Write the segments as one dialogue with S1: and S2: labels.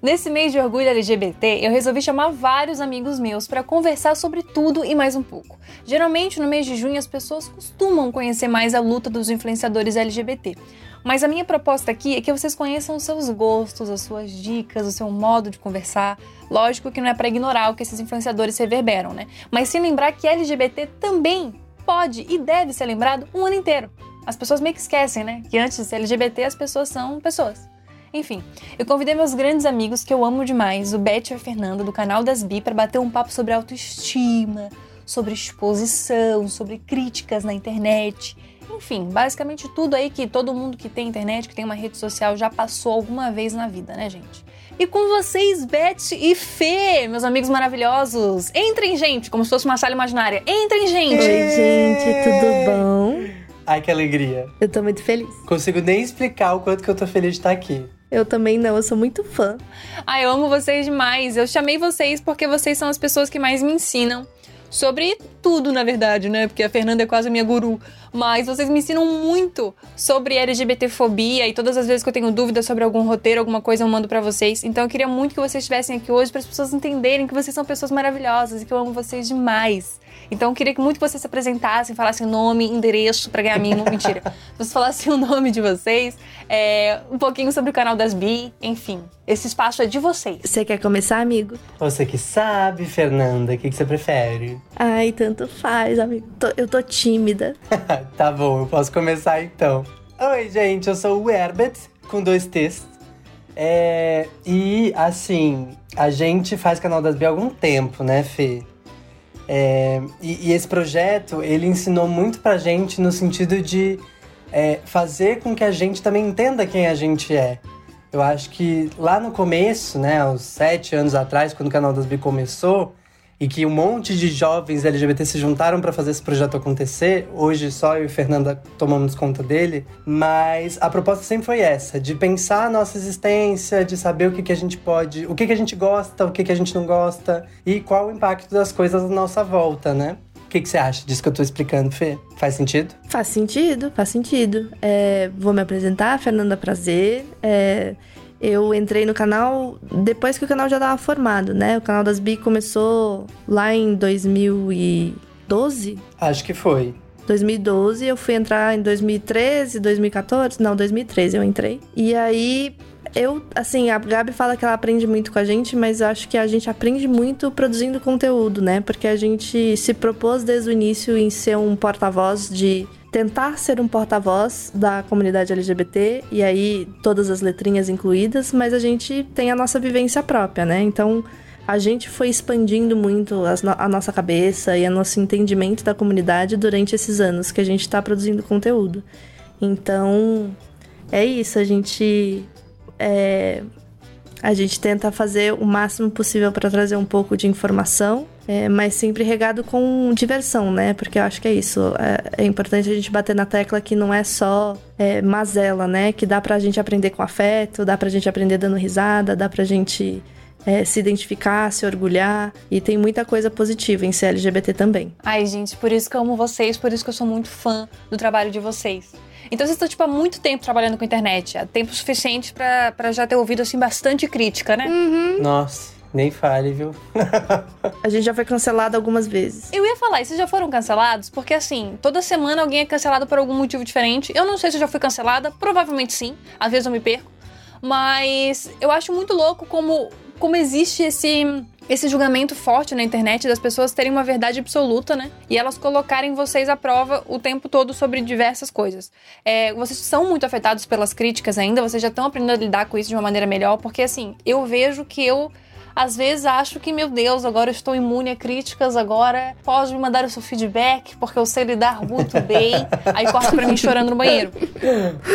S1: Nesse mês de orgulho LGBT, eu resolvi chamar vários amigos meus para conversar sobre tudo e mais um pouco. Geralmente, no mês de junho, as pessoas costumam conhecer mais a luta dos influenciadores LGBT. Mas a minha proposta aqui é que vocês conheçam os seus gostos, as suas dicas, o seu modo de conversar. Lógico que não é para ignorar o que esses influenciadores reverberam, né? Mas sem lembrar que LGBT também pode e deve ser lembrado um ano inteiro. As pessoas meio que esquecem, né? Que antes LGBT as pessoas são pessoas. Enfim, eu convidei meus grandes amigos que eu amo demais, o Beth e a Fernanda, do canal das Bi, para bater um papo sobre autoestima, sobre exposição, sobre críticas na internet. Enfim, basicamente tudo aí que todo mundo que tem internet, que tem uma rede social, já passou alguma vez na vida, né, gente? E com vocês, Beth e Fê, meus amigos maravilhosos. Entrem, gente, como se fosse uma sala imaginária. Entrem, gente!
S2: Oi, gente, tudo bom?
S3: Ai, que alegria.
S2: Eu tô muito feliz.
S3: Consigo nem explicar o quanto que eu tô feliz de estar aqui.
S2: Eu também não, eu sou muito fã.
S1: Ai, eu amo vocês demais. Eu chamei vocês porque vocês são as pessoas que mais me ensinam sobre tudo, na verdade, né? Porque a Fernanda é quase a minha guru. Mas vocês me ensinam muito sobre LGBTfobia e todas as vezes que eu tenho dúvidas sobre algum roteiro, alguma coisa, eu mando para vocês. Então eu queria muito que vocês estivessem aqui hoje para as pessoas entenderem que vocês são pessoas maravilhosas e que eu amo vocês demais. Então eu queria que muito vocês se apresentassem, falassem nome, endereço para ganhar mimo. Mentira. Vocês falassem o nome de vocês, é, um pouquinho sobre o canal das Bi, enfim. Esse espaço é de vocês.
S2: Você quer começar, amigo?
S3: Você que sabe, Fernanda, o que, que você prefere?
S2: Ai, tanto faz, amigo. Tô- eu tô tímida.
S3: tá bom, eu posso começar então. Oi, gente, eu sou o Herbert, com dois T's. É, e, assim, a gente faz Canal das Bi há algum tempo, né, Fê? É, e, e esse projeto, ele ensinou muito pra gente no sentido de é, fazer com que a gente também entenda quem a gente é. Eu acho que lá no começo, né, aos sete anos atrás, quando o Canal das Bi começou, e que um monte de jovens LGBT se juntaram para fazer esse projeto acontecer. Hoje só eu e Fernanda tomamos conta dele, mas a proposta sempre foi essa, de pensar a nossa existência, de saber o que, que a gente pode, o que, que a gente gosta, o que, que a gente não gosta e qual o impacto das coisas à nossa volta, né? O que, que você acha disso que eu tô explicando, Fê? Faz sentido?
S2: Faz sentido, faz sentido. É, vou me apresentar, Fernanda Prazer. É, eu entrei no canal depois que o canal já estava formado, né? O canal das Bi começou lá em 2012.
S3: Acho que foi.
S2: 2012, eu fui entrar em 2013, 2014, não, 2013 eu entrei. E aí eu, assim, a Gabi fala que ela aprende muito com a gente, mas eu acho que a gente aprende muito produzindo conteúdo, né? Porque a gente se propôs desde o início em ser um porta-voz de tentar ser um porta-voz da comunidade LGBT e aí todas as letrinhas incluídas, mas a gente tem a nossa vivência própria, né? Então, a gente foi expandindo muito a nossa cabeça e o nosso entendimento da comunidade durante esses anos que a gente está produzindo conteúdo. Então, é isso, a gente. é, a gente tenta fazer o máximo possível para trazer um pouco de informação, é, mas sempre regado com diversão, né? Porque eu acho que é isso. É, é importante a gente bater na tecla que não é só é, mazela, né? Que dá pra gente aprender com afeto, dá pra gente aprender dando risada, dá pra gente é, se identificar, se orgulhar. E tem muita coisa positiva em ser LGBT também.
S1: Ai, gente, por isso que eu amo vocês, por isso que eu sou muito fã do trabalho de vocês. Então vocês estão, tipo, há muito tempo trabalhando com internet. Há tempo suficiente pra, pra já ter ouvido, assim, bastante crítica, né?
S3: Nossa, nem fale, viu?
S2: A gente já foi cancelado algumas vezes.
S1: Eu ia falar, e vocês já foram cancelados? Porque, assim, toda semana alguém é cancelado por algum motivo diferente. Eu não sei se eu já fui cancelada, provavelmente sim. Às vezes eu me perco. Mas eu acho muito louco como, como existe esse, esse julgamento forte na internet das pessoas terem uma verdade absoluta, né? E elas colocarem vocês à prova o tempo todo sobre diversas coisas. É, vocês são muito afetados pelas críticas ainda, vocês já estão aprendendo a lidar com isso de uma maneira melhor, porque assim, eu vejo que eu às vezes acho que, meu Deus, agora eu estou imune a críticas, agora pode me mandar o seu feedback, porque eu sei lidar muito bem. Aí corta pra mim chorando no banheiro.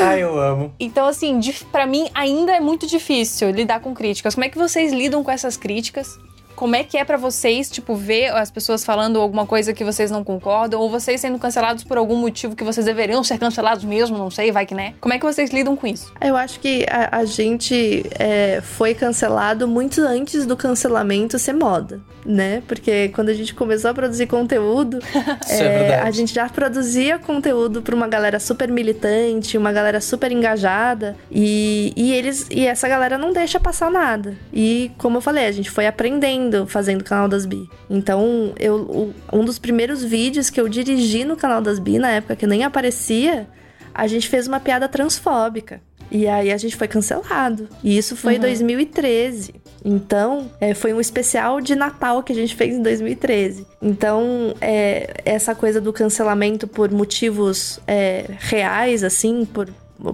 S3: Ai, eu amo.
S1: Então, assim, pra mim ainda é muito difícil lidar com críticas. Como é que vocês lidam com essas críticas? Como é que é pra vocês, tipo, ver as pessoas falando alguma coisa que vocês não concordam, ou vocês sendo cancelados por algum motivo que vocês deveriam ser cancelados mesmo, não sei, vai que né? Como é que vocês lidam com isso?
S2: Eu acho que a, a gente é, foi cancelado muito antes do cancelamento ser moda, né? Porque quando a gente começou a produzir conteúdo,
S3: é verdade.
S2: a gente já produzia conteúdo pra uma galera super militante, uma galera super engajada, e, e eles e essa galera não deixa passar nada. E como eu falei, a gente foi aprendendo fazendo o canal das Bi. Então, eu, um dos primeiros vídeos que eu dirigi no canal das Bi, na época que nem aparecia, a gente fez uma piada transfóbica. E aí a gente foi cancelado. E isso foi em 2013. Então, é, foi um especial de Natal que a gente fez em 2013. Então, é, essa coisa do cancelamento por motivos é, reais, assim, por,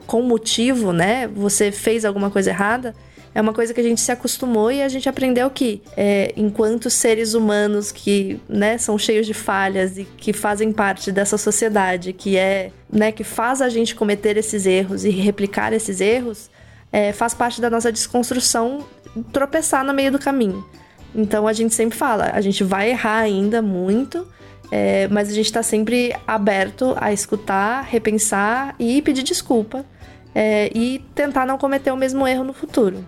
S2: com motivo, né? Você fez alguma coisa errada. É uma coisa que a gente se acostumou e a gente aprendeu que, é, enquanto seres humanos que né, são cheios de falhas e que fazem parte dessa sociedade que é, né, que faz a gente cometer esses erros e replicar esses erros, é, faz parte da nossa desconstrução tropeçar no meio do caminho. Então a gente sempre fala, a gente vai errar ainda muito, é, mas a gente está sempre aberto a escutar, repensar e pedir desculpa é, e tentar não cometer o mesmo erro no futuro.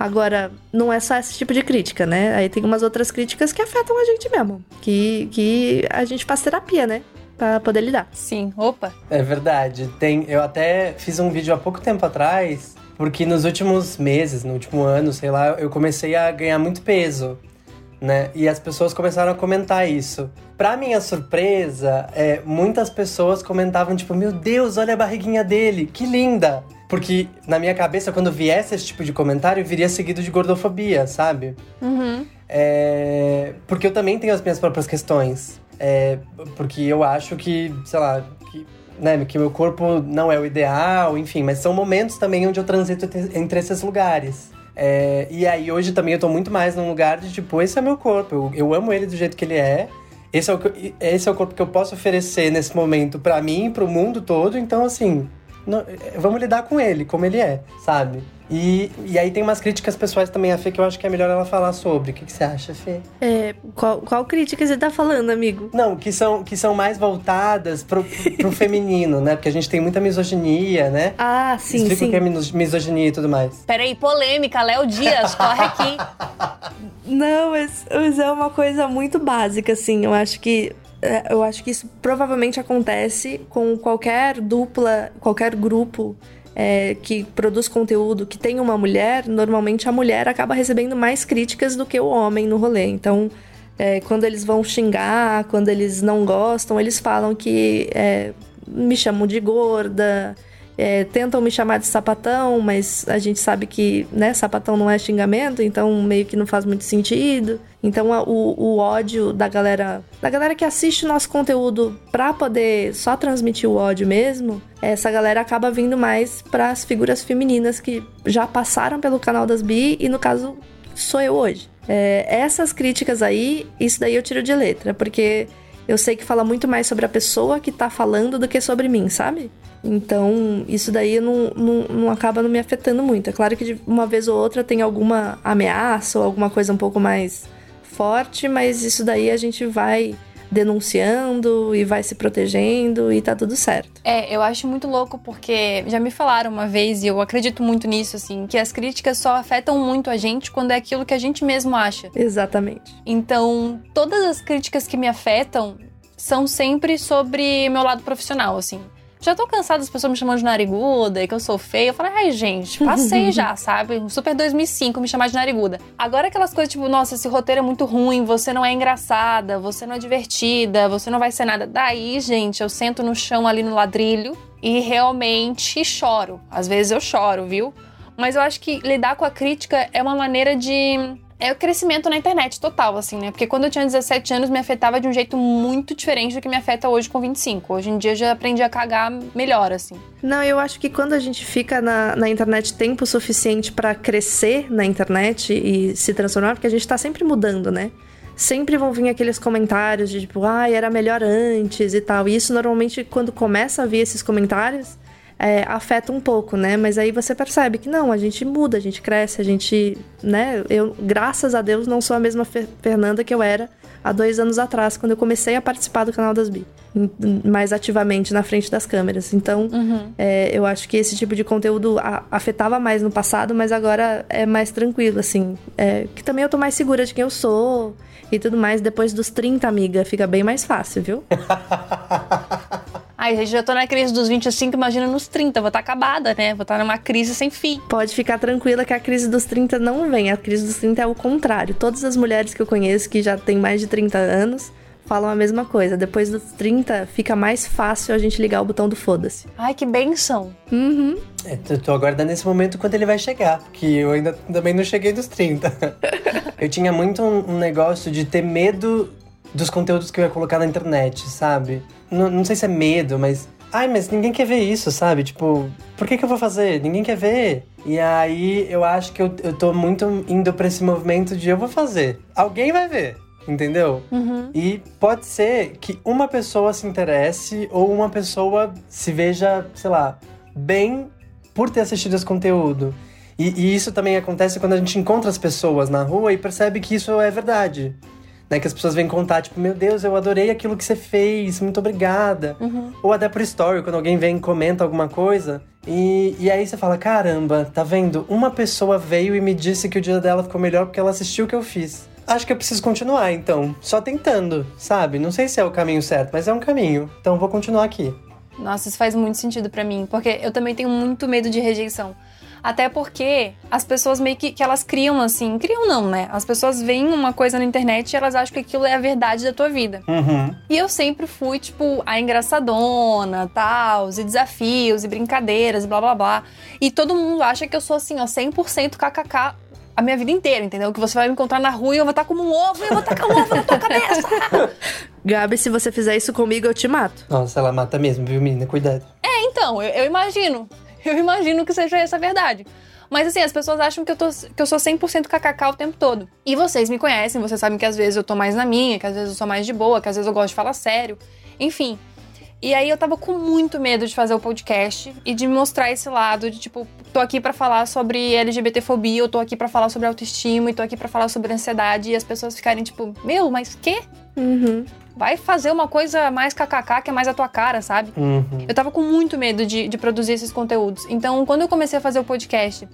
S2: Agora, não é só esse tipo de crítica, né? Aí tem umas outras críticas que afetam a gente mesmo. Que, que a gente faz terapia, né? Pra poder lidar.
S1: Sim, opa.
S3: É verdade. Tem, eu até fiz um vídeo há pouco tempo atrás, porque nos últimos meses, no último ano, sei lá, eu comecei a ganhar muito peso, né? E as pessoas começaram a comentar isso. Pra minha surpresa, é, muitas pessoas comentavam, tipo, meu Deus, olha a barriguinha dele, que linda! Porque na minha cabeça, quando viesse esse tipo de comentário, viria seguido de gordofobia, sabe?
S1: Uhum.
S3: É, porque eu também tenho as minhas próprias questões. É, porque eu acho que, sei lá, que, né, que meu corpo não é o ideal, enfim, mas são momentos também onde eu transito entre- esses lugares. É, e aí hoje também eu tô muito mais num lugar de tipo, esse é meu corpo, eu, eu amo ele do jeito que ele é. Esse é, o, esse é o corpo que eu posso oferecer nesse momento pra mim pro mundo todo, então assim, não- vamos lidar com ele, como ele é, sabe? E, e aí tem umas críticas pessoais também a Fê que eu acho que é melhor ela falar sobre. O que, que você acha, Fê?
S2: É, qual, qual crítica você tá falando, amigo?
S3: Não, que são, que são mais voltadas pro, pro feminino, né? Porque a gente tem muita misoginia, né?
S2: Ah, sim,
S3: Explica
S2: sim.
S3: o que é miso- misoginia e tudo mais.
S1: Peraí, polêmica, Léo Dias, corre aqui.
S2: Não, mas, mas é uma coisa muito básica, assim. Eu acho que. É, Eu acho que isso provavelmente acontece com qualquer dupla, qualquer grupo é, que produz conteúdo que tem uma mulher. Normalmente a mulher acaba recebendo mais críticas do que o homem no rolê. Então, é, quando eles vão xingar, quando eles não gostam, eles falam que é, me chamam de gorda. É, tentam me chamar de sapatão, mas a gente sabe que, né, sapatão não é xingamento, então meio que não faz muito sentido. Então a- o, o ódio da galera, da galera que assiste o nosso conteúdo pra poder só transmitir o ódio mesmo, essa galera acaba vindo mais pras figuras femininas que já passaram pelo canal das bi e no caso sou eu hoje. É, essas críticas aí, isso daí eu tiro de letra, porque eu sei que fala muito mais sobre a pessoa que tá falando do que sobre mim, sabe? Então, isso daí não, não, não acaba não me afetando muito. É claro que de uma vez ou outra tem alguma ameaça ou alguma coisa um pouco mais forte, mas isso daí a gente vai denunciando e vai se protegendo e tá tudo certo.
S1: É, eu acho muito louco porque já me falaram uma vez, e eu acredito muito nisso, assim, que as críticas só afetam muito a gente quando é aquilo que a gente mesmo acha.
S2: Exatamente.
S1: Então, todas as críticas que me afetam são sempre sobre meu lado profissional, assim. Já tô cansada das pessoas me chamando de nariguda e que eu sou feia. Eu falei, ai, gente, passei já, sabe? Super 2005 me chamar de nariguda. Agora aquelas coisas tipo, nossa, esse roteiro é muito ruim, você não é engraçada, você não é divertida, você não vai ser nada. Daí, gente, eu sento no chão ali no ladrilho e realmente choro. Às vezes eu choro, viu? Mas eu acho que lidar com a crítica é uma maneira de. É o crescimento na internet total, assim, né? Porque quando eu tinha 17 anos me afetava de um jeito muito diferente do que me afeta hoje com 25. Hoje em dia já aprendi a cagar melhor, assim.
S2: Não, eu acho que quando a gente fica na, na internet tempo suficiente pra crescer na internet e se transformar, porque a gente tá sempre mudando, né? Sempre vão vir aqueles comentários de tipo, ai, era melhor antes e tal. E isso normalmente, quando começa a vir esses comentários, é, afeta um pouco, né? Mas aí você percebe que não, a gente muda, a gente cresce, a gente, né? Eu, graças a Deus, não sou a mesma Fer- Fernanda que eu era há dois anos atrás, quando eu comecei a participar do canal das Bi, mais ativamente na frente das câmeras. Então, é, eu acho que esse tipo de conteúdo afetava mais no passado, mas agora é mais tranquilo, assim. É, que também eu tô mais segura de quem eu sou e tudo mais. Depois dos 30, amiga, fica bem mais fácil, viu?
S1: Ai, gente, já tô na crise dos 25, imagina nos 30. Vou estar acabada, né? Vou estar numa crise sem fim.
S2: Pode ficar tranquila que a crise dos 30 não vem. A crise dos 30 é o contrário. Todas as mulheres que eu conheço que já têm mais de 30 anos falam a mesma coisa. Depois dos 30, fica mais fácil a gente ligar o botão do foda-se.
S1: Ai, que benção.
S2: Uhum.
S3: É, eu tô aguardando esse momento quando ele vai chegar, porque eu ainda também não cheguei dos 30. eu tinha muito um, um negócio de ter medo dos conteúdos que eu ia colocar na internet, sabe? Não, não sei se é medo, mas. Ai, mas ninguém quer ver isso, sabe? Tipo, por que, que eu vou fazer? Ninguém quer ver. E aí eu acho que eu, eu tô muito indo pra esse movimento de eu vou fazer. Alguém vai ver. Entendeu? E pode ser que uma pessoa se interesse ou uma pessoa se veja, sei lá, bem por ter assistido esse conteúdo. E, e isso também acontece quando a gente encontra as pessoas na rua e percebe que isso é verdade. Né, que as pessoas vêm contar, tipo, meu Deus, eu adorei aquilo que você fez, muito obrigada. Ou até por story, quando alguém vem e comenta alguma coisa. E, e aí você fala, caramba, tá vendo? Uma pessoa veio e me disse que o dia dela ficou melhor porque ela assistiu o que eu fiz. Acho que eu preciso continuar, então. Só tentando, sabe? Não sei se é o caminho certo, mas é um caminho. Então vou continuar aqui.
S1: Nossa, isso faz muito sentido pra mim, porque eu também tenho muito medo de rejeição. Até porque as pessoas meio que, que elas criam assim, criam não, né? As pessoas veem uma coisa na internet e elas acham que aquilo é a verdade da tua vida.
S3: Uhum.
S1: E eu sempre fui, tipo, a engraçadona, tal, e desafios, e brincadeiras, e blá blá blá. E todo mundo acha que eu sou assim, ó, 100% kkk a minha vida inteira, entendeu? Que você vai me encontrar na rua e eu vou estar como um ovo e eu vou tacar um ovo na tua cabeça.
S2: Gabi, se você fizer isso comigo, eu te mato.
S3: Nossa, ela mata mesmo, viu, menina? Cuidado.
S1: É, então, eu, eu imagino. Eu imagino que seja essa a verdade. Mas assim, as pessoas acham que eu, tô, que eu sou 100% kkk o tempo todo. E vocês me conhecem, vocês sabem que às vezes eu tô mais na minha, que às vezes eu sou mais de boa, que às vezes eu gosto de falar sério. Enfim. E aí eu tava com muito medo de fazer o podcast e de mostrar esse lado de tipo, tô aqui pra falar sobre LGBTfobia, eu tô aqui pra falar sobre autoestima e tô aqui pra falar sobre ansiedade e as pessoas ficarem tipo, meu, mas quê?
S2: Uhum.
S1: Vai fazer uma coisa mais kkk, que é mais a tua cara, sabe?
S3: Uhum.
S1: Eu tava com muito medo de, de produzir esses conteúdos. Então, quando eu comecei a fazer o podcast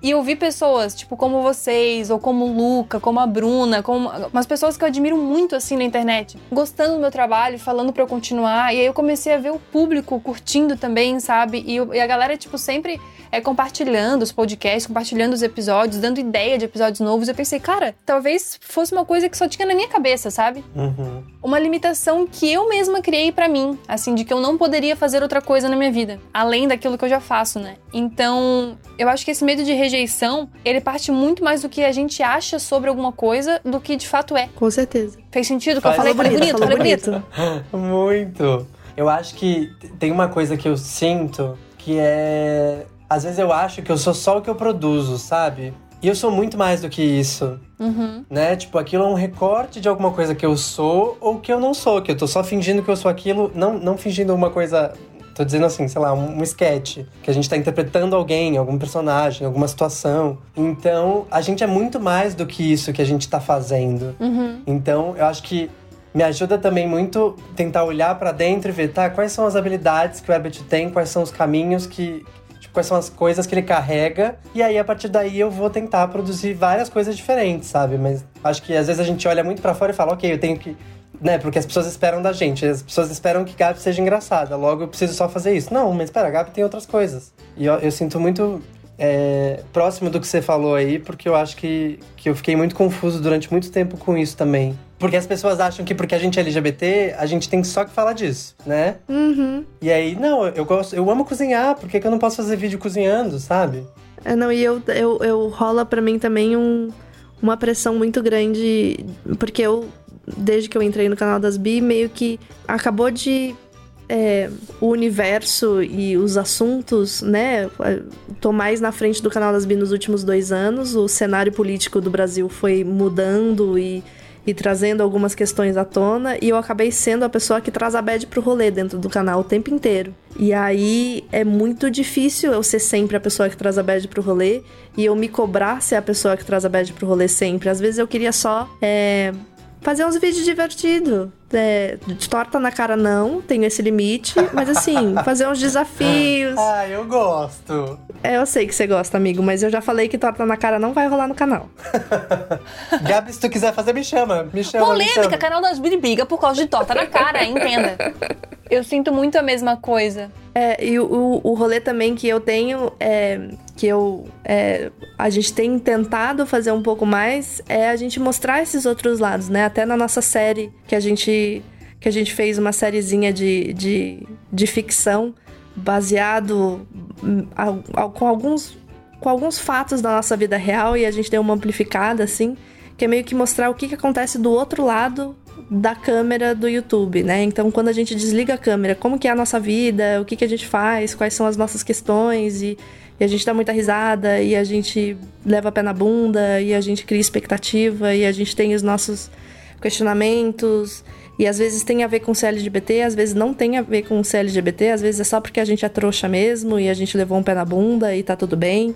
S1: e eu vi pessoas, tipo, como vocês, ou como o Luca, como a Bruna, como umas pessoas que eu admiro muito assim na internet, gostando do meu trabalho, falando pra eu continuar. E aí eu comecei a ver o público curtindo também, sabe? E, eu- e a galera, tipo, sempre é, compartilhando os podcasts, compartilhando os episódios, dando ideia de episódios novos. Eu pensei, cara, talvez fosse uma coisa que só tinha na minha cabeça, sabe?
S3: Uhum.
S1: uma limitação que eu mesma criei pra mim, assim, de que eu não poderia fazer outra coisa na minha vida, além daquilo que eu já faço, né? Então, eu acho que esse medo de rejeição, ele parte muito mais do que a gente acha sobre alguma coisa do que de fato é.
S2: Com certeza.
S1: Fez sentido o que eu falei? Falei bonito, falei bonito.
S2: bonito.
S3: Muito. Eu acho que tem uma coisa que eu sinto que é. Às vezes eu acho que eu sou só o que eu produzo, sabe? E eu sou muito mais do que isso.
S1: Uhum.
S3: Né? Tipo, aquilo é um recorte de alguma coisa que eu sou ou que eu não sou, que eu tô só fingindo que eu sou aquilo, não, não fingindo uma coisa. Tô dizendo assim, sei lá, um, um sketch, que a gente tá interpretando alguém, algum personagem, alguma situação. Então, a gente é muito mais do que isso que a gente tá fazendo.
S1: Uhum.
S3: Então, eu acho que me ajuda também muito tentar olhar pra dentro e ver, tá, quais são as habilidades que o Herbert tem, quais são os caminhos que. Tipo, quais são as coisas que ele carrega. E aí, a partir daí, eu vou tentar produzir várias coisas diferentes, sabe? Mas acho que às vezes a gente olha muito pra fora e fala, ok, eu tenho que. Né, porque as pessoas esperam da gente. As pessoas esperam que Gabi seja engraçada. Logo, eu preciso só fazer isso. Não, mas espera, Gabi tem outras coisas. E eu, eu sinto muito é, próximo do que você falou aí, porque eu acho que, que eu fiquei muito confuso durante muito tempo com isso também. Porque as pessoas acham que porque a gente é LGBT, a gente tem só que falar disso, né?
S2: Uhum.
S3: E aí, não, eu gosto, eu amo cozinhar, por que, que eu não posso fazer vídeo cozinhando, sabe?
S2: É, não, e eu, eu, eu rola pra mim também um, uma pressão muito grande, porque eu, desde que eu entrei no canal das Bi, meio que acabou de. É, o universo e os assuntos, né? Tô mais na frente do canal das Bi nos últimos dois anos. O cenário político do Brasil foi mudando e, e trazendo algumas questões à tona, e eu acabei sendo a pessoa que traz a bad pro rolê dentro do canal o tempo inteiro. E aí é muito difícil eu ser sempre a pessoa que traz a bad pro rolê e eu me cobrar ser a pessoa que traz a bad pro rolê sempre. Às vezes eu queria só é, fazer uns vídeos divertidos. É, de torta na cara não, tenho esse limite, mas assim, fazer uns desafios.
S3: Ah, eu gosto.
S2: É, eu sei que você gosta, amigo, mas eu já falei que torta na cara não vai rolar no canal.
S3: Gabi, se tu quiser fazer, me chama. Me chama, me
S1: Polêmica,
S3: chama.
S1: canal das briga por causa de torta na cara, entenda. Eu sinto muito a mesma coisa.
S2: É, e o, o, rolê também que eu tenho, é, que eu, é, a gente tem tentado fazer um pouco mais, é a gente mostrar esses outros lados, né? Até na nossa série que a gente, que a gente fez uma sériezinha de, de, de ficção baseado hum, com alguns com alguns fatos da nossa vida real e a gente deu uma amplificada assim, que é meio que mostrar o que, que acontece do outro lado da câmera do YouTube, né? Então, quando a gente desliga a câmera, como que é a nossa vida, o que, que a gente faz, quais são as nossas questões e, e a gente dá muita risada e a gente leva a pé na bunda e a gente cria expectativa e a gente tem os nossos questionamentos e às vezes tem a ver com CLGBT, às vezes não tem a ver com CLGBT, às vezes é só porque a gente é trouxa mesmo e a gente levou um pé na bunda e tá tudo bem.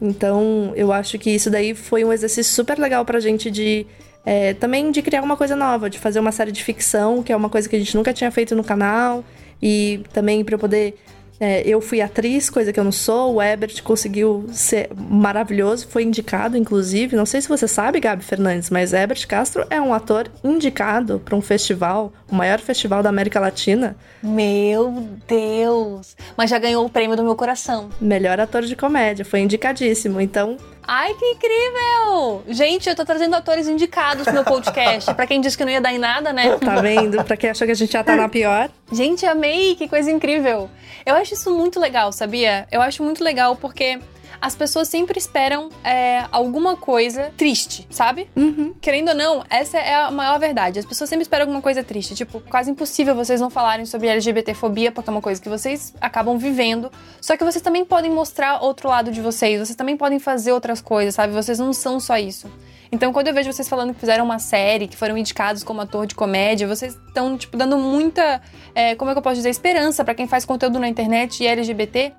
S2: Então, eu acho que isso daí foi um exercício super legal pra gente de. É, também de criar uma coisa nova, de fazer uma série de ficção, que é uma coisa que a gente nunca tinha feito no canal. E também pra eu poder. é, eu fui atriz, coisa que eu não sou. O Ebert conseguiu ser maravilhoso, foi indicado, inclusive. Não sei se você sabe, Gabi Fernandes, mas Ebert Castro é um ator indicado pra um festival, o maior festival da América Latina.
S1: Meu Deus! Mas já ganhou o prêmio do meu coração.
S2: Melhor ator de comédia, foi indicadíssimo. Então,
S1: Ai, que incrível! Gente, eu tô trazendo atores indicados pro meu podcast. pra quem disse que não ia dar em nada, né?
S2: tá vendo? Pra quem achou que a gente já tá na pior.
S1: Gente, amei! Que coisa incrível! Eu acho isso muito legal, sabia? Eu acho muito legal porque as pessoas sempre esperam é, alguma coisa triste, sabe?
S2: Uhum.
S1: Querendo ou não, essa é a maior verdade. As pessoas sempre esperam alguma coisa triste. Tipo, quase impossível vocês não falarem sobre LGBTfobia, porque é uma coisa que vocês acabam vivendo. Só que vocês também podem mostrar outro lado de vocês. Vocês também podem fazer outras coisas, sabe? Vocês não são só isso. Então, quando eu vejo vocês falando que fizeram uma série, que foram indicados como ator de comédia, vocês estão, tipo, dando muita, é, como é que eu posso dizer, esperança pra quem faz conteúdo na internet e LGBT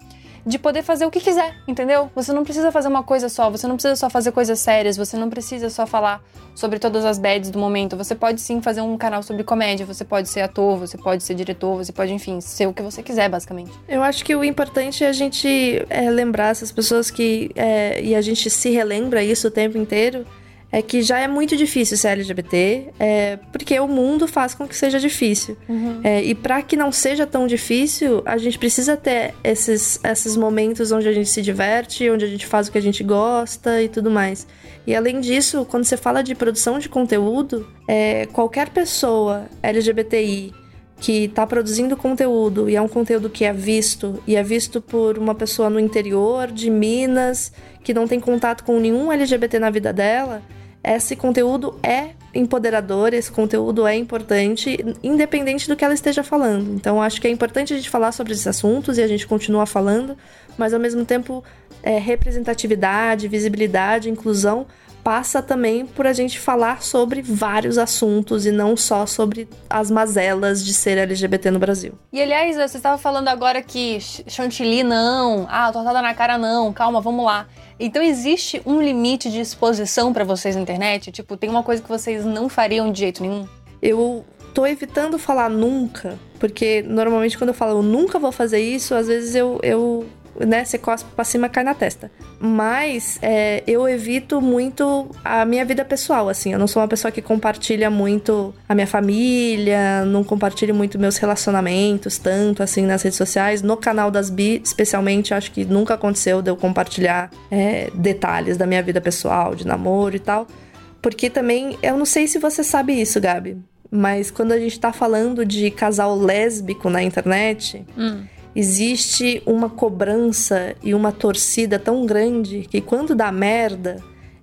S1: de poder fazer o que quiser, entendeu? Você não precisa fazer uma coisa só, você não precisa só fazer coisas sérias, você não precisa só falar sobre todas as bads do momento. Você pode sim fazer um canal sobre comédia, você pode ser ator, você pode ser diretor, você pode, enfim, ser o que você quiser, basicamente.
S2: Eu acho que o importante é a gente é, lembrar essas pessoas que. é, e a gente se relembra isso o tempo inteiro. É que já é muito difícil ser LGBT, é, porque o mundo faz com que seja difícil. É, e para que não seja tão difícil, a gente precisa ter esses, esses momentos onde a gente se diverte, onde a gente faz o que a gente gosta e tudo mais. E além disso, quando você fala de produção de conteúdo, é, qualquer pessoa LGBTI que está produzindo conteúdo e é um conteúdo que é visto e é visto por uma pessoa no interior de Minas que não tem contato com nenhum LGBT na vida dela, esse conteúdo é empoderador, esse conteúdo é importante, independente do que ela esteja falando. Então, acho que é importante a gente falar sobre esses assuntos e a gente continua falando, mas ao mesmo tempo, é, representatividade, visibilidade, inclusão passa também por a gente falar sobre vários assuntos e não só sobre as mazelas de ser LGBT no Brasil.
S1: E aliás, você estava falando agora que ch- chantilly não, ah, tortada na cara não, calma, vamos lá. Então existe um limite de exposição pra vocês na internet? Tipo, tem uma coisa que vocês não fariam de jeito nenhum?
S2: Eu tô evitando falar nunca, porque normalmente quando eu falo eu nunca vou fazer isso, às vezes eu, eu né, você cospe pra cima cai na testa. Mas é, eu evito muito a minha vida pessoal, assim. Eu não sou uma pessoa que compartilha muito a minha família, não compartilho muito meus relacionamentos, tanto assim nas redes sociais. No canal das Bi, especialmente, acho que nunca aconteceu de eu compartilhar é, detalhes da minha vida pessoal, de namoro e tal. Porque também, eu não sei se você sabe isso, Gabi, mas quando a gente tá falando de casal lésbico na internet, existe uma cobrança e uma torcida tão grande que quando dá merda,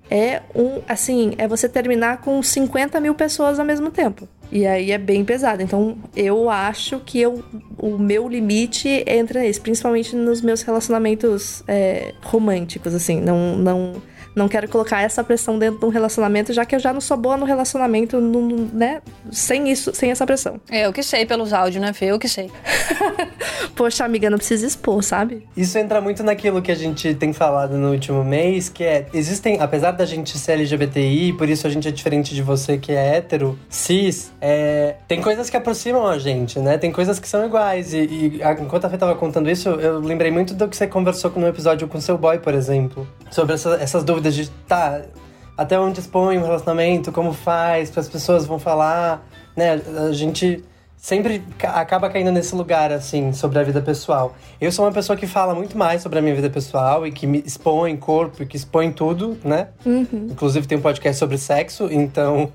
S2: é um. Assim, é você terminar com 50 mil pessoas ao mesmo tempo. E aí é bem pesado. Então eu acho que eu, o meu limite entra nesse, principalmente nos meus relacionamentos é, românticos, assim. Não, não, Não quero colocar essa pressão dentro de um relacionamento, já que eu já não sou boa no relacionamento, no- no- né? Sem isso, sem essa pressão.
S1: Eu que sei pelos áudios, né, Fê? Eu que sei.
S2: Poxa, amiga, não precisa expor, sabe?
S3: Isso entra muito naquilo que a gente tem falado no último mês, que é, existem, apesar da gente ser LGBTI, por isso a gente é diferente de você que é hétero, cis, é, tem coisas que aproximam a gente, né? Tem coisas que são iguais. E, e a- enquanto a Fê tava contando isso, eu lembrei muito do que você conversou no episódio com seu boy, por exemplo. Sobre essa- essas dúvidas de, tá, até onde expõe um relacionamento, como faz, as pessoas vão falar, né? A gente sempre ca- acaba caindo nesse lugar, assim, sobre a vida pessoal. Eu sou uma pessoa que fala muito mais sobre a minha vida pessoal e que me expõe corpo e que expõe tudo, né? Inclusive tem um podcast sobre sexo, então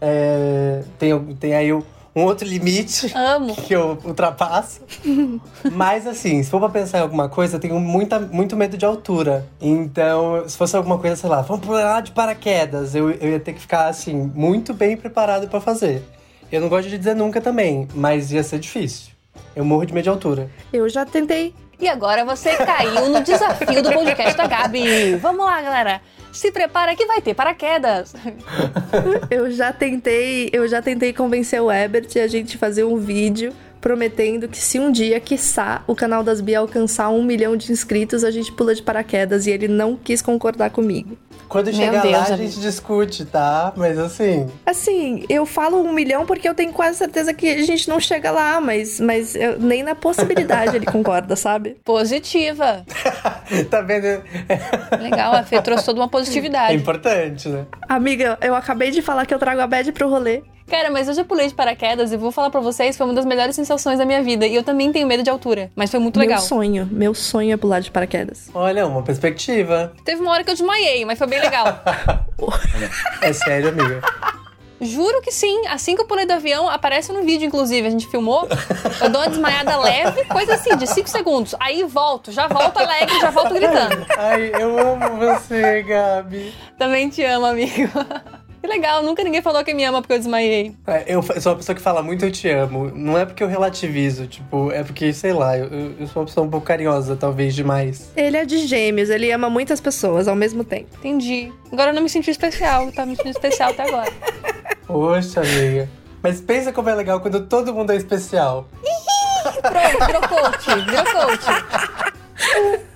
S3: é, tem, tem aí um um outro limite
S1: Amo.
S3: que eu ultrapasso. Mas assim, se for pra pensar em alguma coisa, eu tenho muita, muito medo de altura. Então, se fosse alguma coisa, sei lá, vamos pular de paraquedas, eu, eu ia ter que ficar assim, muito bem preparado pra fazer. Eu não gosto de dizer nunca também, mas ia ser difícil. Eu morro de medo de altura.
S2: Eu já tentei.
S1: E agora você caiu no desafio do podcast da Gabi. Vamos lá, galera. Se prepara que vai ter paraquedas.
S2: Eu já tentei, eu já tentei convencer o Ebert a gente fazer um vídeo prometendo que se um dia, quiçá, o canal das Bia alcançar um milhão de inscritos, a gente pula de paraquedas. E ele não quis concordar comigo.
S3: Quando
S1: Meu
S3: chegar
S1: Deus,
S3: lá, a gente discute, tá? Mas assim,
S2: Assim, eu falo um milhão porque eu tenho quase certeza que a gente não chega lá, mas, mas eu- nem na possibilidade ele concorda, sabe?
S1: Positiva.
S3: tá vendo?
S1: Legal, a Fê trouxe toda uma
S3: É
S1: positividade.
S3: importante, né?
S2: Amiga, eu acabei de falar que eu trago a Bad pro rolê.
S1: Cara, mas eu já pulei de paraquedas e vou falar pra vocês, foi uma das melhores sensações da minha vida. E eu também tenho medo de altura, mas foi muito
S2: Meu
S1: legal.
S2: sonho, meu sonho é pular de paraquedas.
S3: Olha, uma perspectiva.
S1: Teve uma hora que eu desmaiei, mas foi bem legal.
S3: É sério, amiga.
S1: Juro que sim. Assim que eu pulei do avião, aparece no vídeo, inclusive. A gente filmou. Eu dou uma desmaiada leve, coisa assim, de 5 segundos. Aí volto, já volto alegre, já volto gritando.
S3: Ai, eu amo você, Gabi.
S1: Também te amo, amigo. Que legal, nunca ninguém falou que me ama porque eu desmaiei.
S3: É, Eu sou uma pessoa que fala muito eu te amo. Não é porque eu relativizo, tipo, é porque, sei lá, eu, eu- eu sou uma pessoa um pouco carinhosa, talvez demais.
S2: Ele é de gêmeos, ele ama muitas pessoas ao mesmo tempo.
S1: Entendi. Agora eu não me senti especial, tá me sentindo especial até agora.
S3: Poxa, amiga. Mas pensa como é legal quando todo mundo é especial.
S1: Pronto, virou coach, virou coach.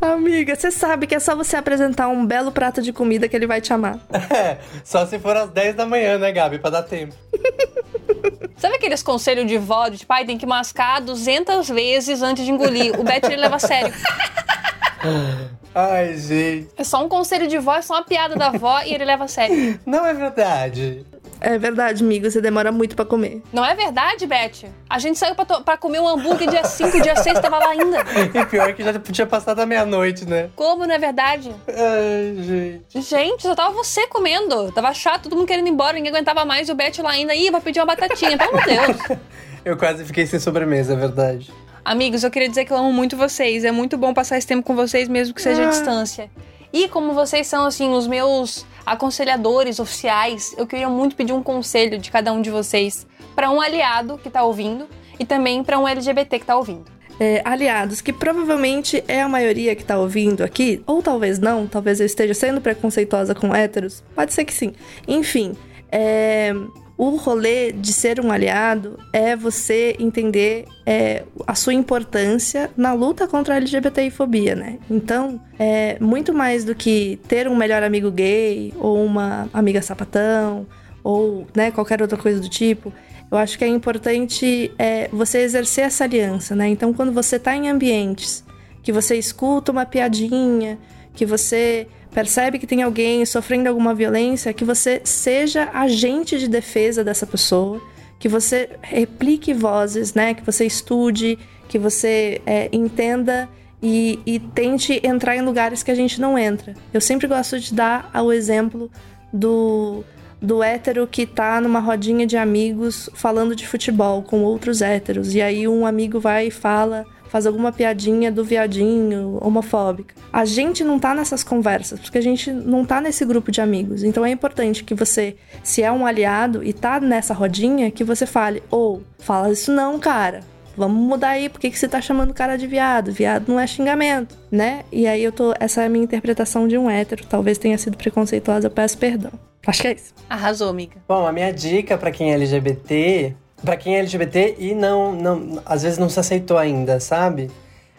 S2: Amiga, você sabe que é só você apresentar um belo prato de comida que ele vai te amar.
S3: É, só se for às 10 da manhã, né, Gabi? Pra dar tempo.
S1: Sabe aqueles conselhos de vó, de pai, tem que mascar 200 vezes antes de engolir? O Beth ele leva a sério.
S3: Ai, gente.
S1: É só um conselho de vó, é só uma piada da vó e ele leva a sério.
S3: Não é verdade.
S2: É verdade, amigo, você demora muito pra comer.
S1: Não é verdade, Beth? A gente saiu pra, pra comer um hambúrguer dia 5, dia 6 tava lá ainda.
S3: E pior que já podia passar da meia-noite, né?
S1: Como não é verdade?
S3: Ai, gente.
S1: Gente, só tava você comendo. Tava chato, todo mundo querendo ir embora, ninguém aguentava mais. E o Beth lá ainda, ih, vai pedir uma batatinha. Pelo amor de Deus.
S3: Eu quase fiquei sem sobremesa, é verdade.
S1: Amigos, eu queria dizer que eu amo muito vocês. É muito bom passar esse tempo com vocês, mesmo que seja à distância. E como vocês são, assim, os meus aconselhadores oficiais, eu queria muito pedir um conselho de cada um de vocês para um aliado que tá ouvindo e também para um LGBT que tá ouvindo.
S2: É, aliados, que provavelmente é a maioria que tá ouvindo aqui, ou talvez não, talvez eu esteja sendo preconceituosa com héteros, pode ser que sim. Enfim, é, o rolê de ser um aliado é você entender é, a sua importância na luta contra a LGBTI-fobia, né? Então, é muito mais do que ter um melhor amigo gay, ou uma amiga sapatão, ou né, qualquer outra coisa do tipo, eu acho que é importante é, você exercer essa aliança, né? Então, quando você tá em ambientes que você escuta uma piadinha, que você percebe que tem alguém sofrendo alguma violência, que você seja agente de defesa dessa pessoa, que você replique vozes, né? Que você estude, que você é, entenda e, e tente entrar em lugares que a gente não entra. Eu sempre gosto de dar o exemplo do do hétero que tá numa rodinha de amigos falando de futebol com outros héteros. E aí um amigo vai e fala, faz alguma piadinha do viadinho homofóbica. A gente não tá nessas conversas, porque a gente não tá nesse grupo de amigos. Então é importante que você, se é um aliado e tá nessa rodinha, que você fale, ou fala isso não, cara. vamos mudar aí, por que, que você tá chamando o cara de viado? Viado não é xingamento, né? E aí eu tô. Essa é a minha interpretação de um hétero. Talvez tenha sido preconceituosa, eu peço perdão. Acho que é isso.
S1: Arrasou, amiga.
S3: Bom, a minha dica pra quem é LGBT, pra quem é LGBT e não, não, às vezes não se aceitou ainda, sabe?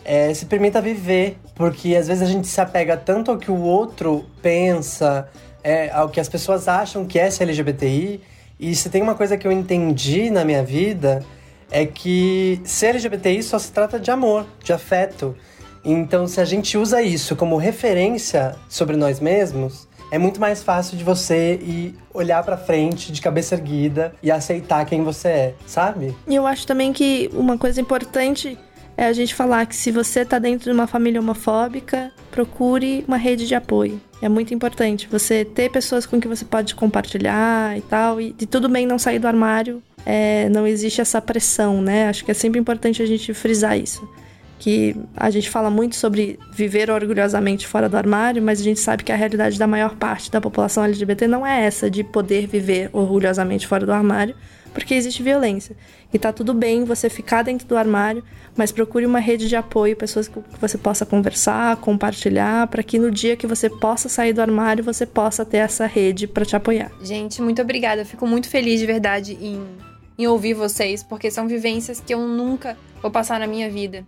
S3: É, se permita viver, porque às vezes a gente se apega tanto ao que o outro pensa, é, ao que as pessoas acham que é ser LGBTI. E se tem uma coisa que eu entendi na minha vida, é que ser LGBTI só se trata de amor, de afeto. Então, se a gente usa isso como referência sobre nós mesmos, é muito mais fácil de você ir olhar pra frente de cabeça erguida e aceitar quem você é, sabe?
S2: E eu acho também que uma coisa importante é a gente falar que se você tá dentro de uma família homofóbica, procure uma rede de apoio. É muito importante você ter pessoas com que você pode compartilhar e tal. E, e tudo bem não sair do armário, é, não existe essa pressão, né? Acho que é sempre importante a gente frisar isso. Que a gente fala muito sobre viver orgulhosamente fora do armário, mas a gente sabe que a realidade da maior parte da população LGBT não é essa de poder viver orgulhosamente fora do armário, porque existe violência. E tá tudo bem você ficar dentro do armário, mas procure uma rede de apoio, pessoas com que você possa conversar, compartilhar, para que no dia que você possa sair do armário, você possa ter essa rede para te apoiar.
S1: Gente, muito obrigada. Eu fico muito feliz de verdade em, em ouvir vocês, porque são vivências que eu nunca vou passar na minha vida.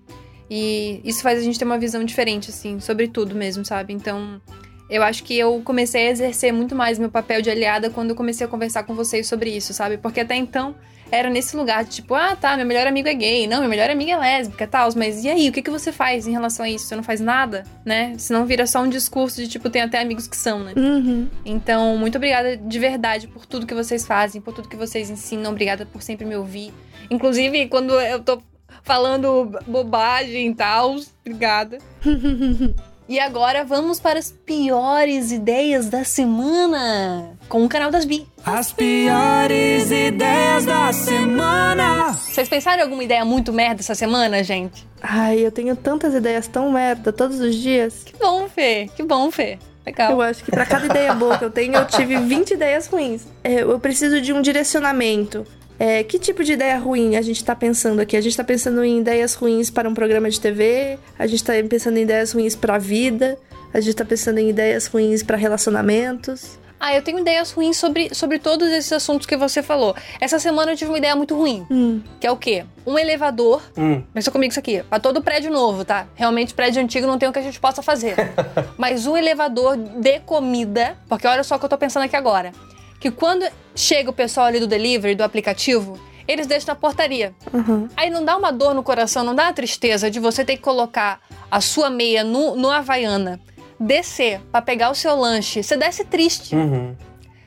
S1: E isso faz a gente ter uma visão diferente, assim, sobre tudo mesmo, sabe? Então, eu acho que eu comecei a exercer muito mais meu papel de aliada quando eu comecei a conversar com vocês sobre isso, sabe? Porque até então era nesse lugar de tipo, ah, tá, meu melhor amigo é gay, não, meu melhor amiga é lésbica e tal, mas e aí, o que, que você faz em relação a isso? Você não faz nada, né? Senão vira só um discurso de tipo, tem até amigos que são, né?
S2: Uhum.
S1: Então, muito obrigada de verdade por tudo que vocês fazem, por tudo que vocês ensinam. Obrigada por sempre me ouvir. Inclusive, quando eu tô falando bobagem e tal, obrigada. e agora vamos para as piores ideias da semana com o canal das Bi.
S4: As piores ideias da semana.
S1: Vocês pensaram em alguma ideia muito merda essa semana, gente?
S2: Ai, eu tenho tantas ideias tão merda todos os dias.
S1: Que bom, Fê. Que bom, Fê. Legal.
S2: Eu acho que pra cada ideia boa que eu tenho, eu tive 20 ideias ruins. É, eu preciso de um direcionamento. É, que tipo de ideia ruim a gente tá pensando aqui? A gente tá pensando em ideias ruins para um programa de TV, a gente tá pensando em ideias ruins pra vida, a gente tá pensando em ideias ruins pra relacionamentos.
S1: Ah, eu tenho ideias ruins sobre, sobre todos esses assuntos que você falou. Essa semana eu tive uma ideia muito ruim.
S2: Hum.
S1: Que é o quê? Um elevador.
S3: Hum.
S1: Pensa comigo isso aqui. Pra todo prédio novo, tá? Realmente, prédio antigo não tem o que a gente possa fazer. Mas um elevador de comida. Porque olha só o que eu tô pensando aqui agora. Que quando chega o pessoal ali do delivery, do aplicativo, eles deixam na portaria.
S2: Uhum.
S1: Aí não dá uma dor no coração, não dá uma tristeza de você ter que colocar a sua meia no, no Havaiana, descer pra pegar o seu lanche. Você desce triste.
S3: Uhum.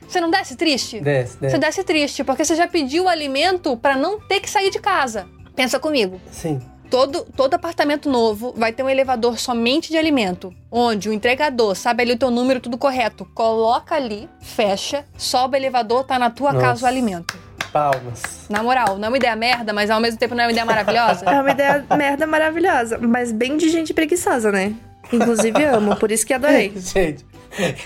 S1: Você não desce triste?
S3: Desce,
S1: Você
S3: desce.
S1: desce triste, porque você já pediu o alimento pra não ter que sair de casa. Pensa comigo.
S3: Sim.
S1: Todo, todo apartamento novo vai ter um elevador somente de alimento, onde o entregador sabe ali o teu número tudo correto, coloca ali, fecha, sobe o elevador, tá na tua
S3: Nossa.
S1: casa o alimento.
S3: Palmas.
S1: Na moral, não é uma ideia merda, mas ao mesmo tempo não é uma ideia maravilhosa?
S2: É uma ideia merda maravilhosa, mas bem de gente preguiçosa, né? Inclusive amo, por isso que adorei.
S3: Gente,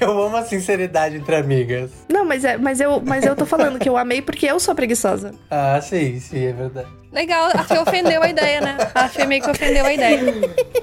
S3: eu amo a sinceridade entre amigas.
S2: Não, mas, é, mas, eu, mas eu tô falando que eu amei porque eu sou preguiçosa.
S3: Ah, sim, sim, é verdade.
S1: Legal, a Fê ofendeu a ideia, né? A Fê meio que ofendeu a ideia.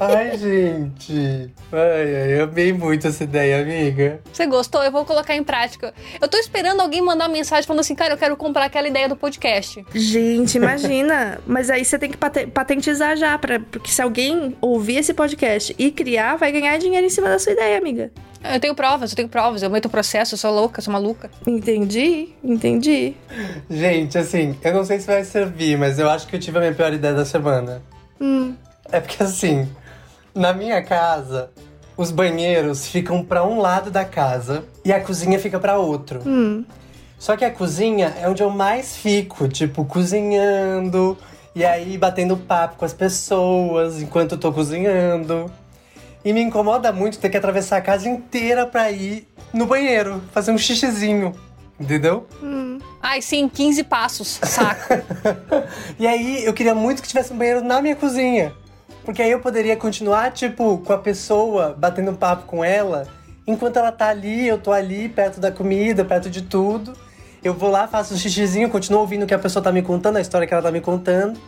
S3: Ai, gente. Ai, ai, eu amei muito essa ideia, amiga.
S1: Você gostou? Eu vou colocar em prática. Eu tô esperando alguém mandar uma mensagem falando assim, cara, eu quero comprar aquela ideia do podcast.
S2: Gente, imagina. mas aí você tem que pate- patentizar já, pra, porque se alguém ouvir esse podcast e criar, vai ganhar dinheiro em cima da sua ideia, amiga.
S1: Eu tenho provas, eu tenho provas, eu meto processo, eu sou louca, eu sou maluca.
S2: Entendi, entendi.
S3: Gente, assim, eu não sei se vai servir, mas eu acho que eu tive a minha pior ideia da semana.
S2: Hum.
S3: É porque, assim, na minha casa, os banheiros ficam pra um lado da casa e a cozinha fica pra outro.
S2: Hum.
S3: Só que a cozinha é onde eu mais fico, tipo, cozinhando e aí batendo papo com as pessoas enquanto eu tô cozinhando. E me incomoda muito ter que atravessar a casa inteira pra ir no banheiro, fazer um xixizinho. Entendeu?
S1: Ai, sim, 15 passos, saco.
S3: E aí eu queria muito que tivesse um banheiro na minha cozinha. Porque aí eu poderia continuar, tipo, com a pessoa, batendo um papo com ela, enquanto ela tá ali, eu tô ali, perto da comida, perto de tudo. Eu vou lá, faço um xixizinho, continuo ouvindo o que a pessoa tá me contando, a história que ela tá me contando.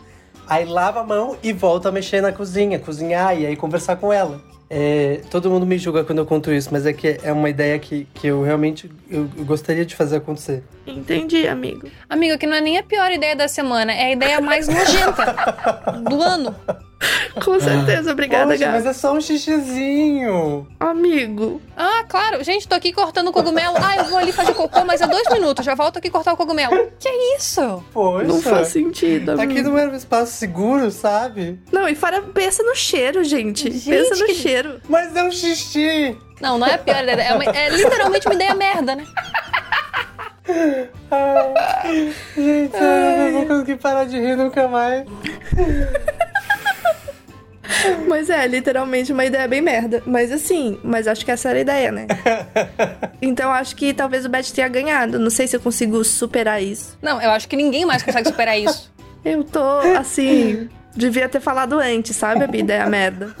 S3: Aí lava a mão e volta a mexer na cozinha, cozinhar e aí conversar com ela. É, todo mundo me julga quando eu conto isso, mas é que é uma ideia que, que eu realmente eu, eu gostaria de fazer acontecer.
S2: Entendi, amigo.
S1: Amigo, que não é nem a pior ideia da semana, é a ideia mais nojenta do ano.
S2: Com certeza, obrigada,
S3: Poxa, mas é só um xixizinho.
S2: Amigo.
S1: Ah, claro. Gente, tô aqui cortando o cogumelo. Ah, eu vou ali fazer cocô, mas é dois minutos. Já volto aqui cortar o cogumelo. Que isso?
S3: Poxa.
S2: Não faz sentido, amigo.
S3: Aqui não era um espaço seguro, sabe?
S2: Não, e fora, pensa no cheiro, gente.
S1: Gente,
S2: pensa no
S1: que-
S2: cheiro.
S3: Mas é um xixi.
S1: Não, não é a pior ideia. É, uma- é literalmente uma ideia merda, né?
S3: Ai, gente, eu não vou conseguir parar de rir nunca mais.
S2: Mas é, literalmente uma ideia bem merda. Mas assim, mas acho que essa era a ideia, né? então acho que talvez o Bet tenha ganhado. Não sei se eu consigo superar isso.
S1: Não, eu acho que ninguém mais consegue superar isso.
S2: Eu tô, assim. Devia ter falado antes, sabe? A ideia merda.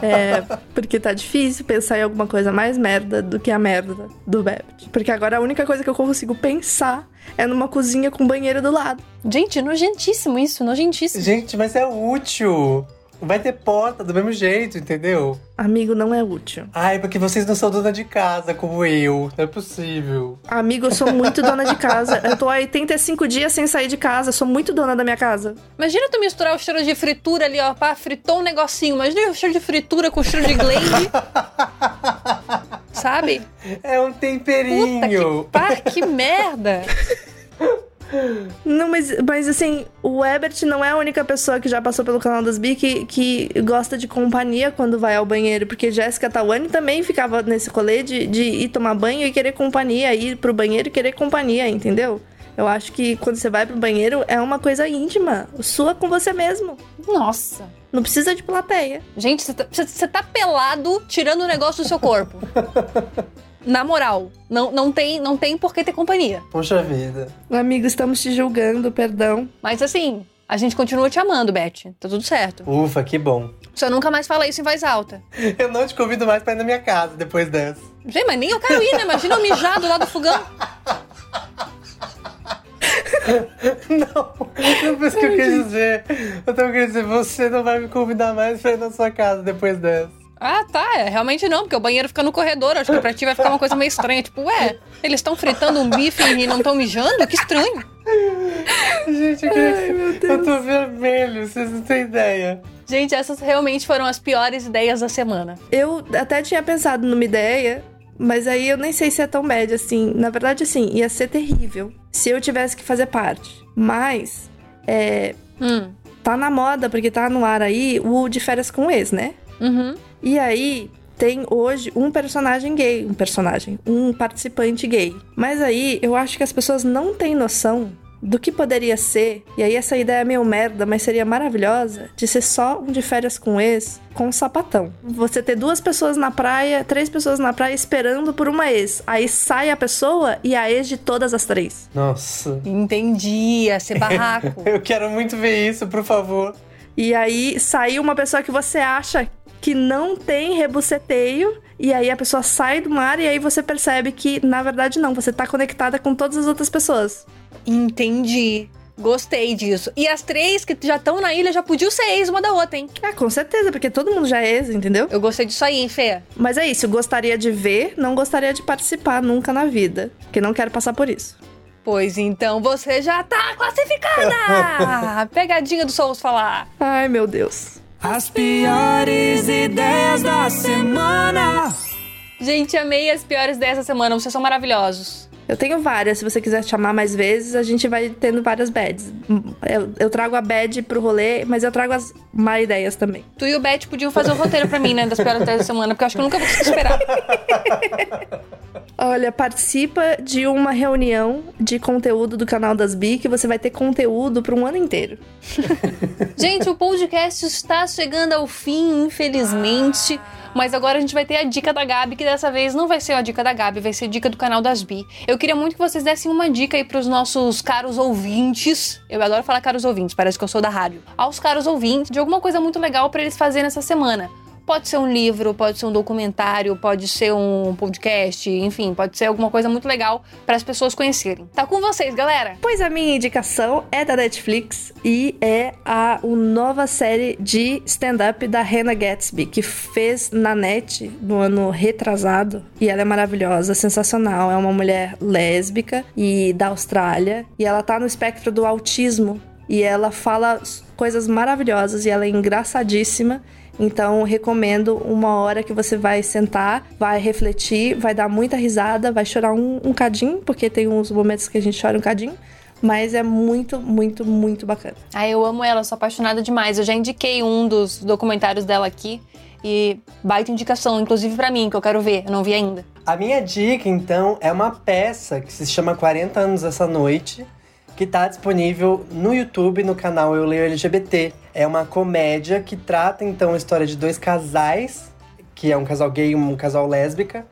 S2: É, porque tá difícil pensar em alguma coisa mais merda do que a merda do Babbitt. Porque agora a única coisa que eu consigo pensar é numa cozinha com banheiro do lado.
S1: Gente, nojentíssimo isso, nojentíssimo.
S3: Gente, mas é útil. Vai ter porta do mesmo jeito, entendeu?
S2: Amigo, não é útil.
S3: Ai, porque vocês não são dona de casa como eu. Não é possível.
S2: Amigo, eu sou muito dona de casa. Eu tô há 85 dias sem sair de casa. Sou muito dona da minha casa.
S1: Imagina tu misturar o cheiro de fritura ali, ó. Pá, fritou um negocinho. Imagina o cheiro de fritura com o cheiro de Glade. Sabe?
S3: É um
S1: Puta
S3: temperinho.
S1: que, pá, que merda.
S2: Não, mas, mas assim, o Ebert não é a única pessoa que já passou pelo canal das Bi que, que gosta de companhia quando vai ao banheiro. Porque Jéssica Tawane também ficava nesse rolê de, de ir tomar banho e querer companhia, ir pro banheiro e querer companhia, entendeu? Eu acho que quando você vai pro banheiro é uma coisa íntima, sua com você mesmo.
S1: Nossa.
S2: Não precisa de plateia.
S1: Gente, você tá, tá pelado tirando o negócio do seu corpo. Na moral, não, não, tem, não tem por que ter companhia.
S3: Poxa vida.
S2: Amigo, estamos te julgando, perdão.
S1: Mas assim, a gente continua te amando, Beth. Tá tudo certo.
S3: Ufa, que bom.
S1: Só nunca mais fala isso em voz alta.
S3: Eu não te convido mais pra ir na minha casa depois dessa.
S1: Gente, mas nem eu quero ir, né? Imagina eu mijar do lado do fogão.
S3: Não, não foi isso que eu quis dizer. Eu tava querendo dizer, você não vai me convidar mais pra ir na sua casa depois dessa.
S1: Ah, tá. É, realmente não, porque o banheiro fica no corredor. Acho que pra ti vai ficar uma coisa meio estranha. Tipo, ué, eles estão fritando um bife e não estão mijando? Que estranho.
S3: Gente, eu, que... eu tô vermelho, vocês não têm ideia.
S1: Gente, essas realmente foram as piores ideias da semana.
S2: Eu até tinha pensado numa ideia, mas aí eu nem sei se é tão bad assim. Na verdade, assim, ia ser terrível se eu tivesse que fazer parte. Mas, é,
S1: Hum.
S2: tá na moda, porque tá no ar aí, o de férias com o ex, né?
S1: Uhum.
S2: E aí tem hoje um personagem gay, um personagem, um participante gay. Mas aí eu acho que as pessoas não têm noção do que poderia ser, e aí essa ideia é meio merda, mas seria maravilhosa, de ser só um de férias com ex com um sapatão. Você ter duas pessoas na praia, três pessoas na praia esperando por uma ex. Aí sai a pessoa e a ex de todas as três.
S3: Nossa.
S1: Entendi, ia ser barraco.
S3: Eu quero muito ver isso, por favor.
S2: E aí sai uma pessoa que você acha que não tem rebuceteio. E aí a pessoa sai do mar e aí você percebe que, na verdade, não. Você tá conectada com todas as outras pessoas.
S1: Entendi. Gostei disso. E as três que já estão na ilha já podiam ser ex uma da outra, hein?
S2: É, com certeza, porque todo mundo já é ex, entendeu?
S1: Eu gostei disso aí, hein, Fê?
S2: Mas é isso, gostaria de ver, não gostaria de participar nunca na vida. Porque não quero passar por isso.
S1: Pois então você já tá classificada! Pegadinha do Souls falar.
S2: Ai, meu Deus.
S4: As piores ideias da semana.
S1: Gente, amei as piores dessa semana. Vocês são maravilhosos.
S2: Eu tenho várias, se você quiser chamar mais vezes, a gente vai tendo várias bads. Eu, eu trago a bad pro rolê, mas eu trago as má ideias também.
S1: Tu e o Beth podiam fazer o roteiro pra mim, né? Das piores ideias da semana, porque eu acho que eu nunca vou conseguir esperar.
S2: Olha, participa de uma reunião de conteúdo do canal das Bi, que você vai ter conteúdo para um ano inteiro.
S1: Gente, o podcast está chegando ao fim, infelizmente. Mas agora a gente vai ter a dica da Gabi, que dessa vez não vai ser a dica da Gabi, vai ser a dica do canal das Bi. Eu queria muito que vocês dessem uma dica aí pros nossos caros ouvintes. Eu adoro falar caros ouvintes, parece que eu sou da rádio. Aos caros ouvintes, de alguma coisa muito legal pra eles fazerem essa semana. Pode ser um livro, pode ser um documentário, pode ser um podcast, enfim, pode ser alguma coisa muito legal para as pessoas conhecerem. Tá com vocês, galera?
S2: Pois a minha indicação é da Netflix e é a, a nova série de stand-up da Hannah Gatsby, que fez na net no ano retrasado. E ela é maravilhosa, sensacional. É uma mulher lésbica e da Austrália. E ela tá no espectro do autismo. E ela fala coisas maravilhosas e ela é engraçadíssima. Então, recomendo uma hora que você vai sentar, vai refletir, vai dar muita risada, vai chorar um, um cadinho, porque tem uns momentos que a gente chora um cadinho. Mas é muito, muito, muito bacana.
S1: Ah, eu amo ela, sou apaixonada demais. Eu já indiquei um dos documentários dela aqui e baita indicação, inclusive pra mim, que eu quero ver, eu não vi ainda.
S3: A minha dica, então, é uma peça que se chama 40 anos essa noite, que tá disponível no YouTube, no canal Eu Leio LGBT. É uma comédia que trata, então, a história de dois casais, que é um casal gay e um casal lésbica,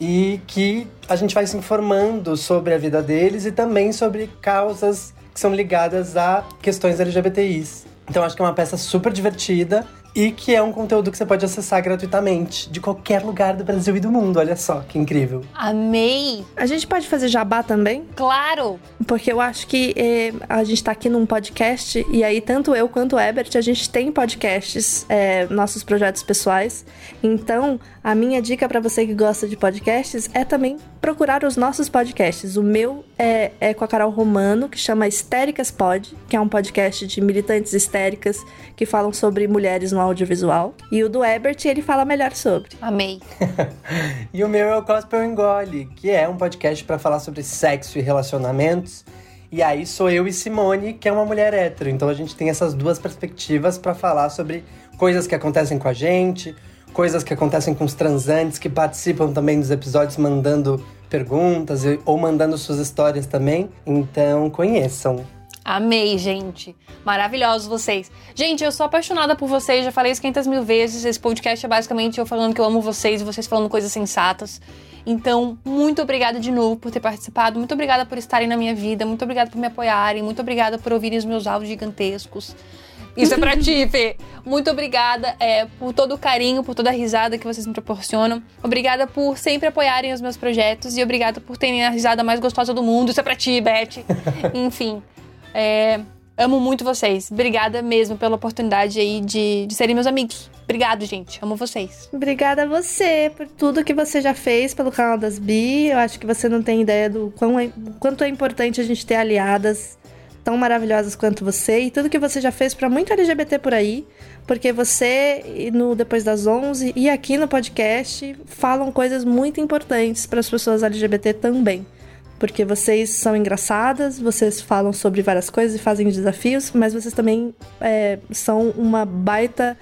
S3: e que a gente vai se informando sobre a vida deles e também sobre causas que são ligadas a questões LGBTIs. Então acho que é uma peça super divertida e que é um conteúdo que você pode acessar gratuitamente de qualquer lugar do Brasil e do mundo. Olha só que incrível.
S1: Amei!
S2: A gente pode fazer jabá também?
S1: Claro!
S2: Porque eu acho que eh, a gente tá aqui num podcast, e aí tanto eu quanto o Ebert, a gente tem podcasts, eh, nossos projetos pessoais. Então, a minha dica pra você que gosta de podcasts é também procurar os nossos podcasts. O meu é, é com a Carol Romano, que chama Histéricas Pod, que é um podcast de militantes histéricas que falam sobre mulheres no audiovisual. E o do Ebert, ele fala melhor sobre.
S1: Amei.
S3: E o meu é o Gospel Engole, que é um podcast pra falar sobre sexo e relacionamentos. E aí sou eu e Simone, que é uma mulher hétero. Então a gente tem essas duas perspectivas pra falar sobre coisas que acontecem com a gente, coisas que acontecem com os transantes que participam também dos episódios mandando perguntas ou mandando suas histórias também. Então conheçam.
S1: Amei, gente. Maravilhosos vocês. Gente, eu sou apaixonada por vocês, já falei isso 500 mil vezes. Esse podcast é basicamente eu falando que eu amo vocês e vocês falando coisas sensatas. Então, muito obrigada de novo por ter participado. Muito obrigada por estarem na minha vida. Muito obrigada por me apoiarem. Muito obrigada por ouvirem os meus áudios gigantescos. Isso é pra ti, Fê. Muito obrigada é, por todo o carinho, por toda a risada que vocês me proporcionam. Obrigada por sempre apoiarem os meus projetos. E obrigada por terem a risada mais gostosa do mundo. Isso é pra ti, Beth. Enfim. É, amo muito vocês. Obrigada mesmo pela oportunidade aí de, de serem meus amigos. Obrigado, gente. Amo vocês.
S2: Obrigada a você por tudo que você já fez pelo canal das Bi. Eu acho que você não tem ideia do quão é- quanto é importante a gente ter aliadas tão maravilhosas quanto você e tudo que você já fez pra muito LGBT por aí, porque você no depois das 11 e aqui no podcast falam coisas muito importantes para as pessoas LGBT também. Porque vocês são engraçadas, vocês falam sobre várias coisas e fazem desafios, mas vocês também é, são uma baita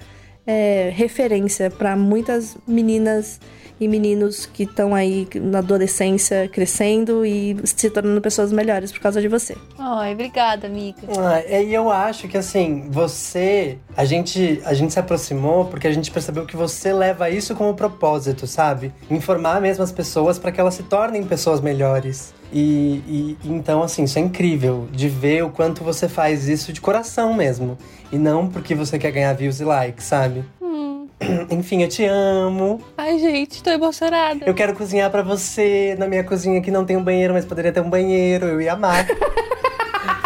S2: é, referência para muitas meninas e meninos que estão aí na adolescência crescendo e se tornando pessoas melhores por causa de você.
S1: Ai, obrigada, amiga.
S3: Ah, é, E eu acho que assim, você. A gente, a gente se aproximou porque a gente percebeu que você leva isso como propósito, sabe? Informar mesmo as pessoas para que elas se tornem pessoas melhores. E, e- então, assim, isso é incrível de ver o quanto você faz isso de coração mesmo. E não porque você quer ganhar views e likes, sabe? Enfim, eu te amo.
S1: Ai, gente, tô emocionada.
S3: Eu quero cozinhar pra você na minha cozinha que não tem um banheiro, mas poderia ter um banheiro. Eu ia amar.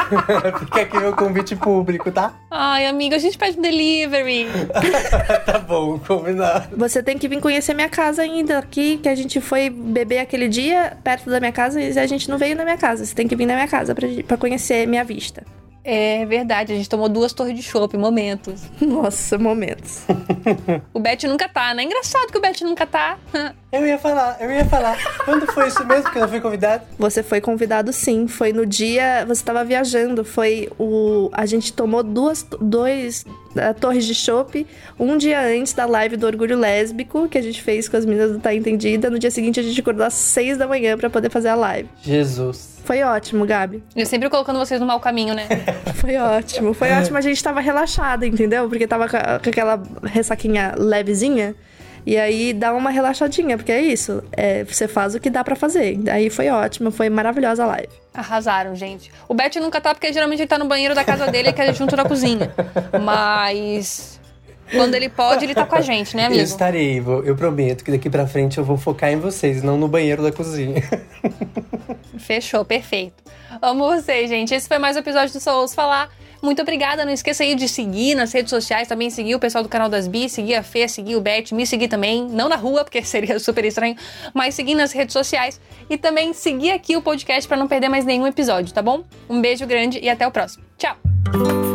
S3: Fica aqui meu convite público, tá?
S1: Ai, amiga, a gente pede um delivery.
S3: tá bom, combinado.
S2: Você tem que vir conhecer minha casa ainda aqui, que a gente foi beber aquele dia perto da minha casa e a gente não veio na minha casa. Você tem que vir na minha casa pra, pra conhecer minha vista.
S1: É verdade, a gente tomou duas torres de chopp momentos.
S2: Nossa, momentos.
S1: O Bet nunca tá, né? Engraçado que o Bet nunca tá.
S3: Eu ia falar, eu ia falar. Quando foi isso mesmo que eu não fui convidado?
S2: Você foi convidado sim. Foi no dia. Você estava viajando. Foi o. A gente tomou duas dois eh, torres de chopp um dia antes da live do Orgulho Lésbico, que a gente fez com as meninas do Tá Entendida. No dia seguinte a gente acordou às seis da manhã pra poder fazer a live.
S3: Jesus.
S2: Foi ótimo, Gabi.
S1: Eu sempre colocando vocês no mau caminho, né?
S2: Foi ótimo. Foi ótimo. A gente tava relaxada, entendeu? Porque tava com aquela ressaquinha levezinha. E aí dá uma relaxadinha, porque é isso. É, você faz o que dá pra fazer. Aí foi ótimo, foi maravilhosa a live.
S1: Arrasaram, gente. O Bet nunca tá, porque geralmente ele tá no banheiro da casa dele, que é junto na cozinha. Mas. Quando ele pode, ele tá com a gente, né,
S3: Eu
S1: amigo?
S3: estarei, vou- eu prometo que daqui pra frente eu vou focar em vocês, não no banheiro da cozinha.
S1: Fechou, perfeito. Amo vocês, gente. Esse foi mais um episódio do Só Ouço Falar. Muito obrigada. Não esqueça aí de seguir nas redes sociais, também seguir o pessoal do canal das Bi, seguir a Fê, seguir o Beth, me seguir também. Não na rua, porque seria super estranho, mas seguir nas redes sociais. E também seguir aqui o podcast pra não perder mais nenhum episódio, tá bom? Um beijo grande e até o próximo. Tchau!